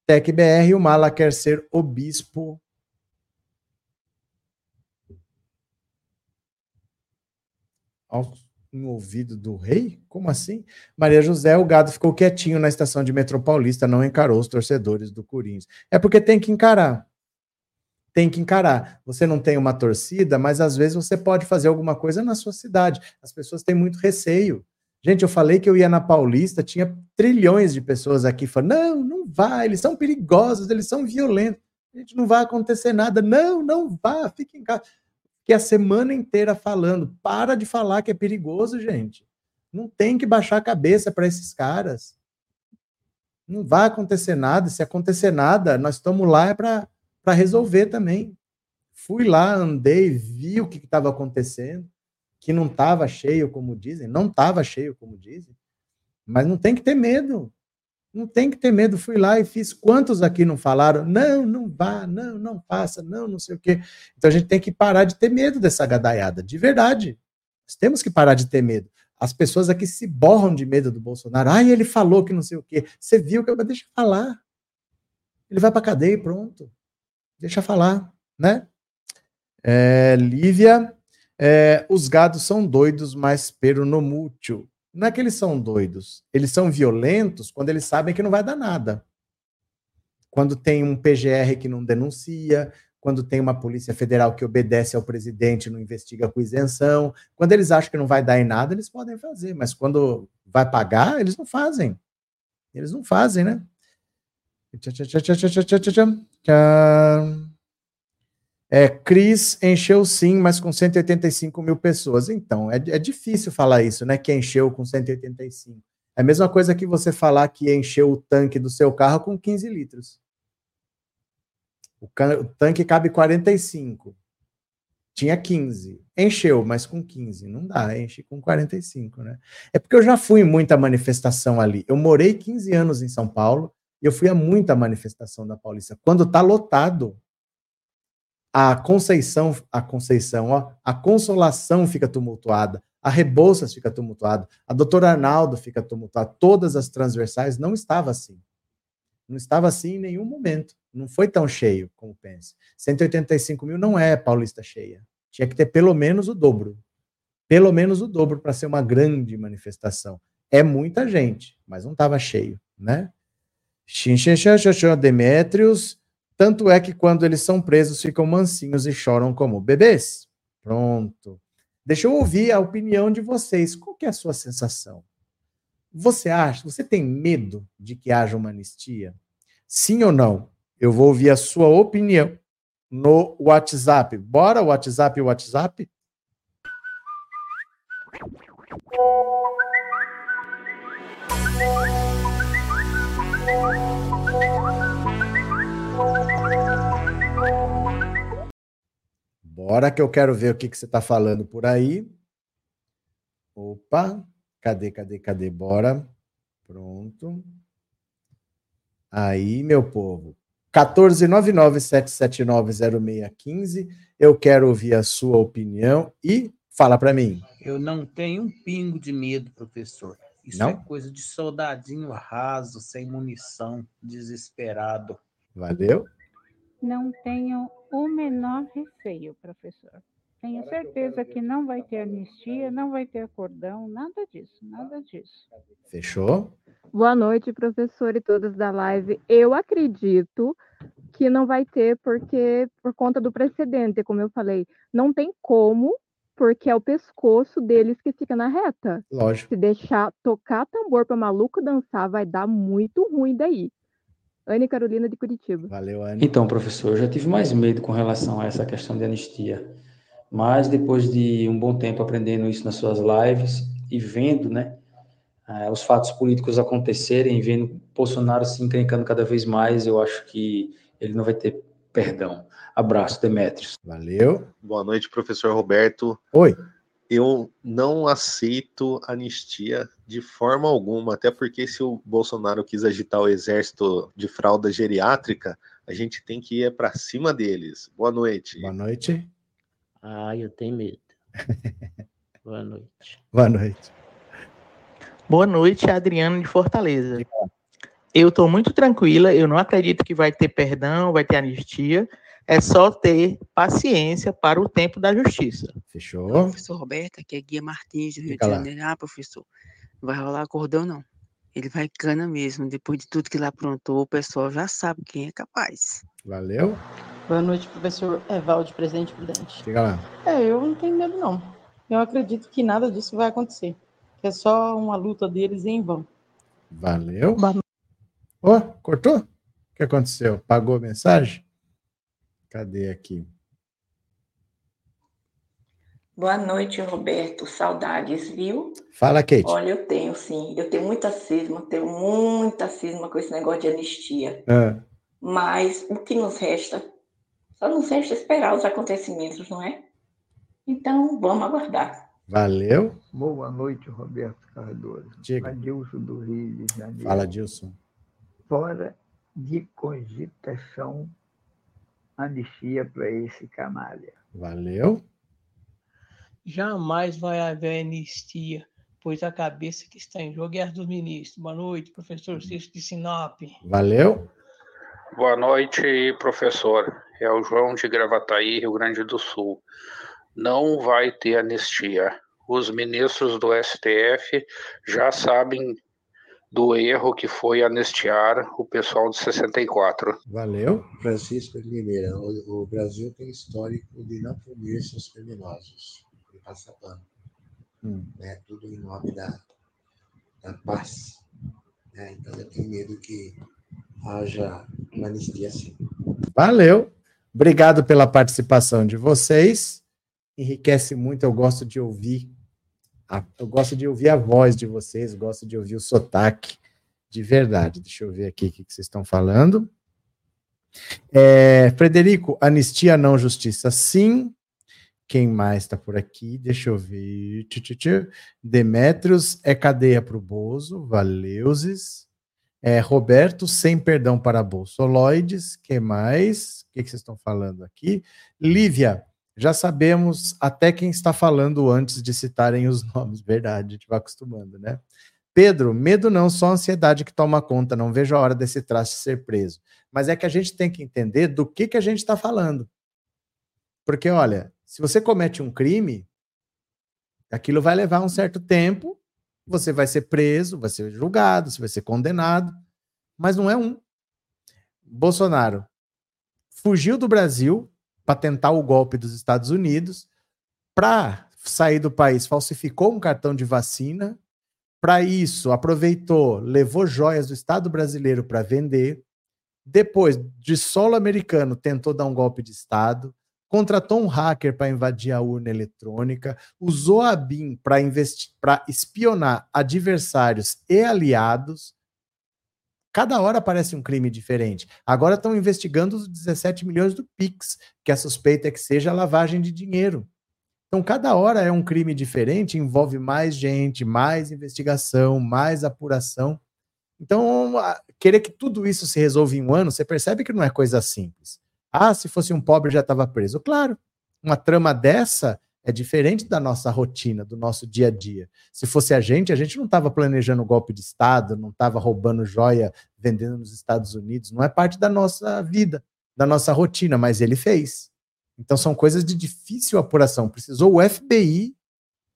Tec BR, o Mala quer ser o bispo. No ouvido do rei? Como assim? Maria José, o gado ficou quietinho na estação de Metropaulista, não encarou os torcedores do Corinthians. É porque tem que encarar. Tem que encarar. Você não tem uma torcida, mas às vezes você pode fazer alguma coisa na sua cidade. As pessoas têm muito receio. Gente, eu falei que eu ia na Paulista, tinha trilhões de pessoas aqui falando: não, não vai, eles são perigosos, eles são violentos. Gente, não vai acontecer nada. Não, não vá, fique em casa que a semana inteira falando. Para de falar que é perigoso, gente. Não tem que baixar a cabeça para esses caras. Não vai acontecer nada. Se acontecer nada, nós estamos lá é para resolver também. Fui lá, andei, vi o que estava acontecendo, que não estava cheio, como dizem, não estava cheio, como dizem, mas não tem que ter medo. Não tem que ter medo. Fui lá e fiz. Quantos aqui não falaram? Não, não vá, não, não faça, não, não sei o quê. Então a gente tem que parar de ter medo dessa gadaiada, de verdade. Nós temos que parar de ter medo. As pessoas aqui se borram de medo do Bolsonaro. Ai, ele falou que não sei o quê. Você viu que eu deixa falar. Ele vai para cadeia e pronto. Deixa falar, né? É, Lívia, é, os gados são doidos, mas pero no mútuo não é que eles são doidos, eles são violentos quando eles sabem que não vai dar nada. Quando tem um PGR que não denuncia, quando tem uma Polícia Federal que obedece ao presidente, não investiga com isenção, quando eles acham que não vai dar em nada, eles podem fazer, mas quando vai pagar, eles não fazem. Eles não fazem, né? Tchau, tchau, tchau, tchau, tchau, tchau, tchau. É, Cris encheu sim, mas com 185 mil pessoas. Então, é, é difícil falar isso, né? Que encheu com 185. É a mesma coisa que você falar que encheu o tanque do seu carro com 15 litros. O, o tanque cabe 45. Tinha 15. Encheu, mas com 15. Não dá, enche com 45, né? É porque eu já fui em muita manifestação ali. Eu morei 15 anos em São Paulo e eu fui a muita manifestação da Paulista. Quando tá lotado, a Conceição, a Conceição, ó, a Consolação fica tumultuada, a Rebouças fica tumultuada, a Doutora Arnaldo fica tumultuada, todas as transversais não estava assim. Não estava assim em nenhum momento. Não foi tão cheio como pensa. 185 mil não é paulista cheia. Tinha que ter pelo menos o dobro. Pelo menos o dobro para ser uma grande manifestação. É muita gente, mas não estava cheio, né? Demétrios, tanto é que quando eles são presos, ficam mansinhos e choram como bebês. Pronto. Deixa eu ouvir a opinião de vocês. Qual é a sua sensação? Você acha, você tem medo de que haja uma anistia? Sim ou não? Eu vou ouvir a sua opinião no WhatsApp. Bora, WhatsApp, WhatsApp? Bora que eu quero ver o que, que você está falando por aí. Opa, cadê, cadê, cadê? Bora. Pronto. Aí, meu povo. 14997790615. Eu quero ouvir a sua opinião e fala para mim. Eu não tenho um pingo de medo, professor. Isso Não? é coisa de soldadinho raso, sem munição, desesperado. Valeu? Não tenho o menor receio, professor. Tenho certeza que não vai ter anistia, não vai ter acordão, nada disso, nada disso. Fechou? Boa noite, professor e todos da live. Eu acredito que não vai ter, porque por conta do precedente, como eu falei, não tem como, porque é o pescoço deles que fica na reta. Lógico. Se deixar tocar tambor para maluco dançar, vai dar muito ruim daí. Anne Carolina de Curitiba. Valeu, Anne. Então, professor, eu já tive mais medo com relação a essa questão de anistia. Mas depois de um bom tempo aprendendo isso nas suas lives e vendo, né, eh, os fatos políticos acontecerem, vendo Bolsonaro se encrencando cada vez mais, eu acho que ele não vai ter perdão. Abraço, Demetrios. Valeu. Boa noite, professor Roberto. Oi. Eu não aceito anistia de forma alguma, até porque se o Bolsonaro quis agitar o exército de fralda geriátrica, a gente tem que ir para cima deles. Boa noite. Boa noite. Ah, eu tenho medo. Boa noite. Boa noite. Boa noite, Adriano de Fortaleza. Eu estou muito tranquila, eu não acredito que vai ter perdão, vai ter anistia. É só ter paciência para o tempo da justiça. Fechou? Professor Roberto, aqui é Guia Martins, do Rio Fica de lá. Janeiro. Ah, professor, vai rolar acordão, não. Ele vai cana mesmo. Depois de tudo que ele aprontou, o pessoal já sabe quem é capaz. Valeu. Boa noite, professor Evaldo, presidente Prudente. Fica lá. É, eu não tenho medo, não. Eu acredito que nada disso vai acontecer. Que é só uma luta deles em vão. Valeu. Ó, cortou? O que aconteceu? Pagou a mensagem? Cadê aqui? Boa noite, Roberto. Saudades, viu? Fala, Kate. Olha, eu tenho, sim. Eu tenho muita cisma, tenho muita cisma com esse negócio de anistia. Ah, Mas o que nos resta? Só nos resta esperar os acontecimentos, não é? Então, vamos aguardar. valeu. Boa noite, Roberto Cardoso. Diga. Adilson do Rio de Janeiro. Fala, Dilson. Fora de cogitação, anistia para esse canalha. Valeu. Jamais vai haver anistia, pois a cabeça que está em jogo é a dos ministros. Boa noite, professor Cício de Sinop. Valeu. Boa noite, professor. É o João de Gravataí, Rio Grande do Sul. Não vai ter anistia. Os ministros do STF já sabem do erro que foi anistiar o pessoal de 64. Valeu. Francisco de Limeira, o, o Brasil tem histórico de não punir seus criminosos, de passar pano, Hum. né? Tudo em nome da, da paz. né? Então eu tenho medo que haja uma anistia assim. Valeu. Obrigado pela participação de vocês. Enriquece muito. Eu gosto de ouvir. a- eu gosto de ouvir a voz de vocês, gosto de ouvir o sotaque de verdade. Deixa eu ver aqui o que que vocês estão falando. É, Frederico, anistia não, justiça sim. Quem mais está por aqui? Deixa eu ver. Demetrios é cadeia para o Bozo. Valeuses. É, Roberto, sem perdão para bolsoloides. que mais? O que, que vocês estão falando aqui? Lívia, já sabemos até quem está falando antes de citarem os nomes. Verdade, a gente vai acostumando, né? Pedro, medo não, só ansiedade que toma conta. Não vejo a hora desse traste ser preso. Mas é que a gente tem que entender do que, que a gente está falando. Porque, olha, se você comete um crime, aquilo vai levar um certo tempo, você vai ser preso, vai ser julgado, você vai ser condenado, mas não é um. Bolsonaro fugiu do Brasil para tentar o golpe dos Estados Unidos, para sair do país, falsificou um cartão de vacina, para isso aproveitou, levou joias do Estado brasileiro para vender, Depois, de solo americano, tentou dar um golpe de Estado, contratou um hacker para invadir a urna eletrônica, usou a BIM para espionar adversários e aliados. Cada hora aparece um crime diferente. Agora estão investigando os 17 milhões do Pix, que a suspeita é que seja lavagem de dinheiro. Então, cada hora é um crime diferente, envolve mais gente, mais investigação, mais apuração. Então, querer que tudo isso se resolva em um ano, você percebe que não é coisa simples. Ah, se fosse um pobre já estava preso. Claro, uma trama dessa é diferente da nossa rotina, do nosso dia a dia. Se fosse a gente, a gente não estava planejando golpe de Estado, não estava roubando joia, vendendo nos Estados Unidos. Não é parte da nossa vida, da nossa rotina, mas ele fez. Então são coisas de difícil apuração. Precisou o FBI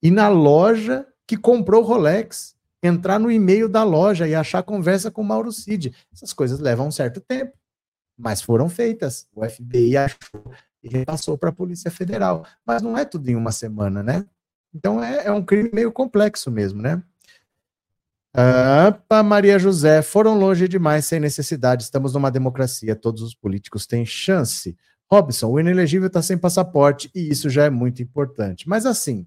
ir na loja que comprou o Rolex, entrar no e-mail da loja e achar conversa com o Mauro Cid. Essas coisas levam um certo tempo, mas foram feitas. O FBI achou e repassou para a Polícia Federal. Mas não é tudo em uma semana, né? Então é, é um crime meio complexo mesmo, né? Ah, Maria José, foram longe demais sem necessidade. Estamos numa democracia, todos os políticos têm chance. Robson, o inelegível está sem passaporte e isso já é muito importante. Mas assim,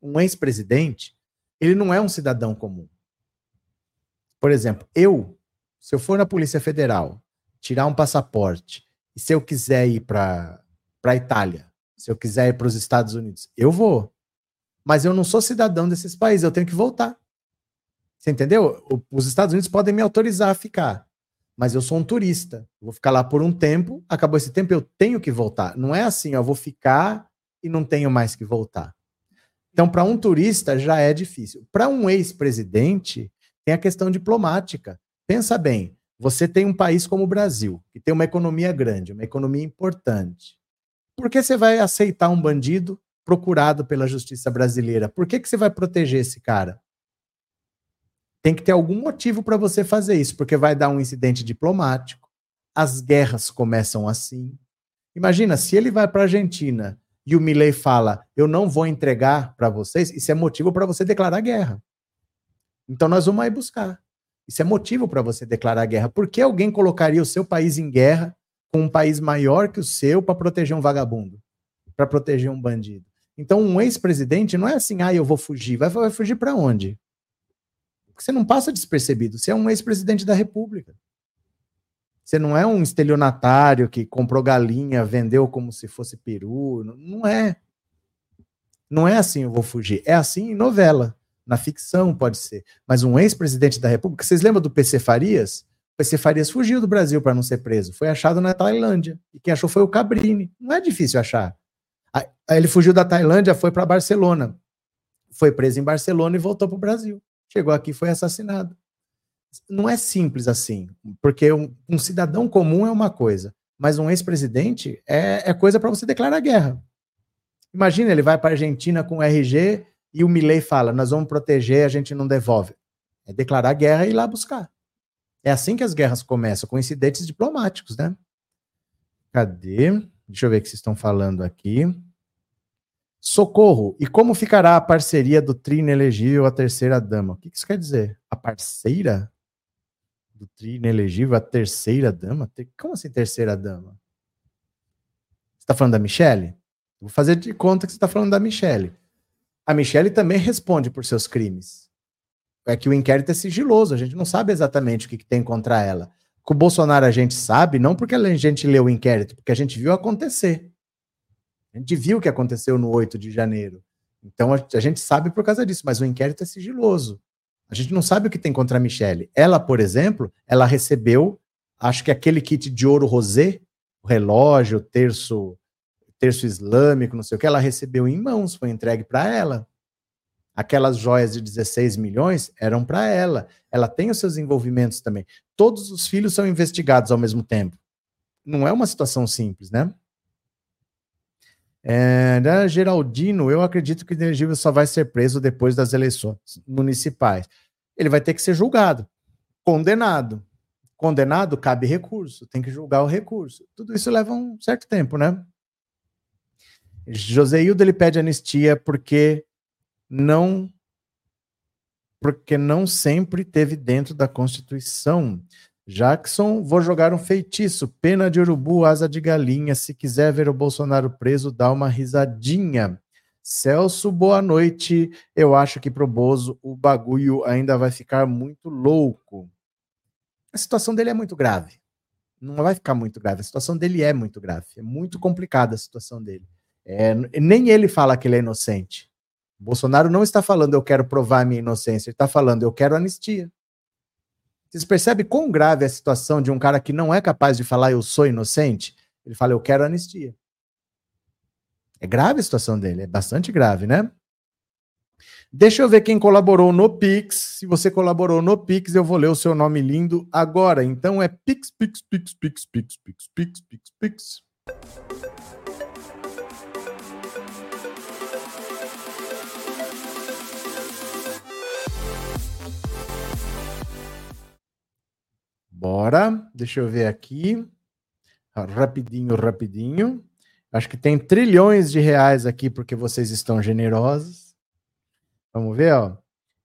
um ex-presidente, ele não é um cidadão comum. Por exemplo, eu, se eu for na Polícia Federal, tirar um passaporte, e se eu quiser ir para a Itália, se eu quiser ir para os Estados Unidos, eu vou. Mas eu não sou cidadão desses países, eu tenho que voltar. Você entendeu? Os Estados Unidos podem me autorizar a ficar mas eu sou um turista. Vou ficar lá por um tempo, acabou esse tempo, eu tenho que voltar. Não é assim, eu vou ficar e não tenho mais que voltar. Então, para um turista já é difícil. Para um ex-presidente, tem a questão diplomática. Pensa bem, você tem um país como o Brasil, que tem uma economia grande, uma economia importante. Por que você vai aceitar um bandido procurado pela justiça brasileira? Por que, que você vai proteger esse cara? Tem que ter algum motivo para você fazer isso, porque vai dar um incidente diplomático. As guerras começam assim. Imagina, se ele vai para a Argentina e o Milley fala: "Eu não vou entregar para vocês", isso é motivo para você declarar guerra. Então nós vamos aí buscar. Isso é motivo para você declarar guerra. Por que alguém colocaria o seu país em guerra com um país maior que o seu para proteger um vagabundo, para proteger um bandido? Então, um ex-presidente não é assim, ah, eu vou fugir. Vai, vai fugir para onde? Porque você não passa despercebido. Você é um ex-presidente da República. Você não é um estelionatário que comprou galinha, vendeu como se fosse peru. Não é. Não é assim, eu vou fugir. É assim em novela. Na ficção pode ser. Mas um ex-presidente da República. Vocês lembram do PC Farias? O PC Farias fugiu do Brasil para não ser preso. Foi achado na Tailândia. E quem achou foi o Cabrini. Não é difícil achar. Ele fugiu da Tailândia, foi para Barcelona. Foi preso em Barcelona e voltou para o Brasil. Chegou aqui foi assassinado. Não é simples assim, porque um, um cidadão comum é uma coisa, mas um ex-presidente é, é coisa para você declarar guerra. Imagina, ele vai para a Argentina com RG e o Milley fala: Nós vamos proteger, a gente não devolve. É declarar guerra e ir lá buscar. É assim que as guerras começam, com incidentes diplomáticos, né? Cadê? Deixa eu ver o que vocês estão falando aqui. Socorro! E como ficará a parceria do Trino elegível a terceira dama? O que isso quer dizer? A parceira do Trino elegível a terceira dama? Como assim terceira dama? Você está falando da Michelle? Vou fazer de conta que você está falando da Michelle. A Michelle também responde por seus crimes. É que o inquérito é sigiloso, a gente não sabe exatamente o que, que tem contra ela. Com o Bolsonaro a gente sabe, não porque a gente leu o inquérito, porque a gente viu acontecer. A gente viu o que aconteceu no 8 de janeiro. Então a, gente sabe por causa disso, mas o inquérito é sigiloso. A gente não sabe o que tem contra a Michelle. Ela, por exemplo, ela recebeu, acho que aquele kit de ouro rosé, o relógio, o terço, terço islâmico, não sei o que, ela recebeu em mãos, foi entregue para ela. Aquelas joias de 16 milhões eram para ela. Ela tem os seus envolvimentos também. Todos os filhos são investigados ao mesmo tempo. Não é uma situação simples, né? É, né, Geraldino, eu acredito que o Elegível só vai ser preso depois das eleições municipais. Ele vai ter que ser julgado, condenado. Condenado, cabe recurso, tem que julgar o recurso. Tudo isso leva um certo tempo, né? Joseildo ele pede anistia porque não porque não sempre teve dentro da Constituição. Jackson, vou jogar um feitiço. Pena de urubu, asa de galinha. Se quiser ver o Bolsonaro preso, dá uma risadinha. Celso, boa noite. Eu acho que pro Bozo o bagulho ainda vai ficar muito louco. A situação dele é muito grave. Não vai ficar muito grave. A situação dele é muito grave. É muito complicada a situação dele. É, nem ele fala que ele é inocente. Bolsonaro não está falando eu quero provar minha inocência. Ele está falando eu quero anistia. Vocês percebem quão grave é a situação de um cara que não é capaz de falar eu sou inocente? Ele fala eu quero anistia. É grave a situação dele, é bastante grave, né? Deixa eu ver quem colaborou no Pix. Se você colaborou no Pix, eu vou ler o seu nome lindo agora. Então é Pix, Pix, Pix, Pix, Pix, Pix, Pix, Pix, Pix. Bora, deixa eu ver aqui. Rapidinho, rapidinho. Acho que tem trilhões de reais aqui porque vocês estão generosos. Vamos ver, ó.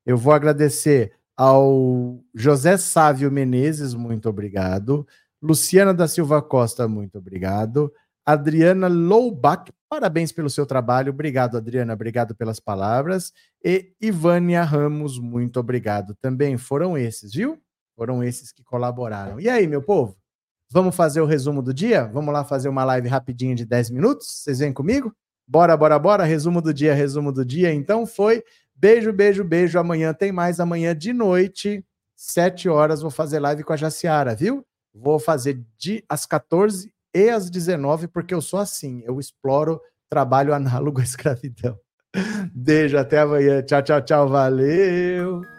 Eu vou agradecer ao José Sávio Menezes, muito obrigado. Luciana da Silva Costa, muito obrigado. Adriana Loubach, parabéns pelo seu trabalho. Obrigado, Adriana, obrigado pelas palavras. E Ivânia Ramos, muito obrigado também. Foram esses, viu? Foram esses que colaboraram. E aí, meu povo? Vamos fazer o resumo do dia? Vamos lá fazer uma live rapidinha de 10 minutos? Vocês vêm comigo? Bora, bora, bora. Resumo do dia, resumo do dia. Então foi. Beijo, beijo, beijo. Amanhã tem mais. Amanhã de noite, 7 horas, vou fazer live com a Jaciara, viu? Vou fazer de às 14 e às 19, porque eu sou assim. Eu exploro trabalho análogo à escravidão. Beijo, até amanhã. Tchau, tchau, tchau. Valeu.